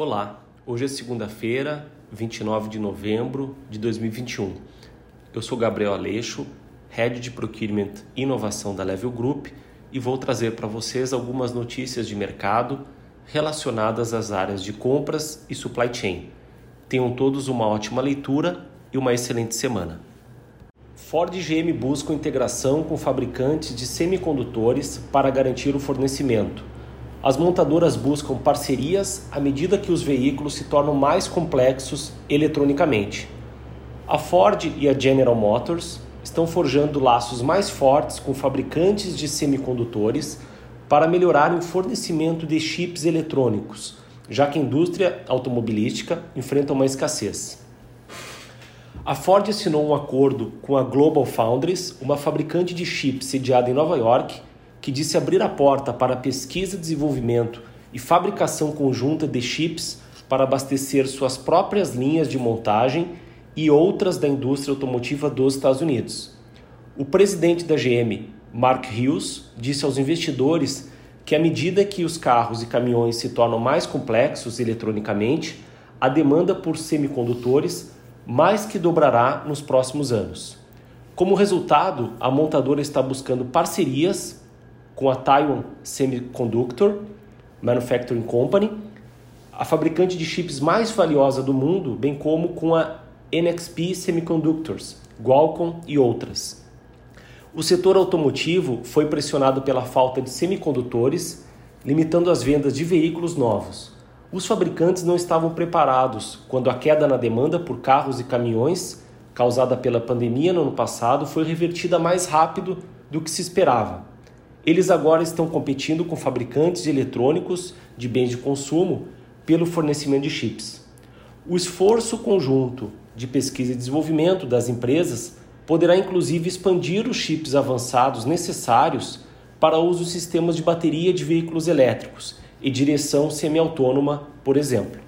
Olá, hoje é segunda-feira, 29 de novembro de 2021. Eu sou Gabriel Aleixo, Head de Procurement e Inovação da Level Group e vou trazer para vocês algumas notícias de mercado relacionadas às áreas de compras e supply chain. Tenham todos uma ótima leitura e uma excelente semana. Ford e GM buscam integração com fabricantes de semicondutores para garantir o fornecimento as montadoras buscam parcerias à medida que os veículos se tornam mais complexos eletronicamente. A Ford e a General Motors estão forjando laços mais fortes com fabricantes de semicondutores para melhorar o fornecimento de chips eletrônicos, já que a indústria automobilística enfrenta uma escassez. A Ford assinou um acordo com a Global Foundries, uma fabricante de chips sediada em Nova York, que disse abrir a porta para pesquisa, desenvolvimento e fabricação conjunta de chips para abastecer suas próprias linhas de montagem e outras da indústria automotiva dos Estados Unidos. O presidente da GM, Mark Hughes, disse aos investidores que à medida que os carros e caminhões se tornam mais complexos eletronicamente, a demanda por semicondutores mais que dobrará nos próximos anos. Como resultado, a montadora está buscando parcerias com a Taiwan Semiconductor Manufacturing Company, a fabricante de chips mais valiosa do mundo, bem como com a NXP Semiconductors, Qualcomm e outras. O setor automotivo foi pressionado pela falta de semicondutores, limitando as vendas de veículos novos. Os fabricantes não estavam preparados quando a queda na demanda por carros e caminhões, causada pela pandemia no ano passado, foi revertida mais rápido do que se esperava. Eles agora estão competindo com fabricantes de eletrônicos de bens de consumo pelo fornecimento de chips. O esforço conjunto de pesquisa e desenvolvimento das empresas poderá inclusive expandir os chips avançados necessários para uso em sistemas de bateria de veículos elétricos e direção semiautônoma, por exemplo.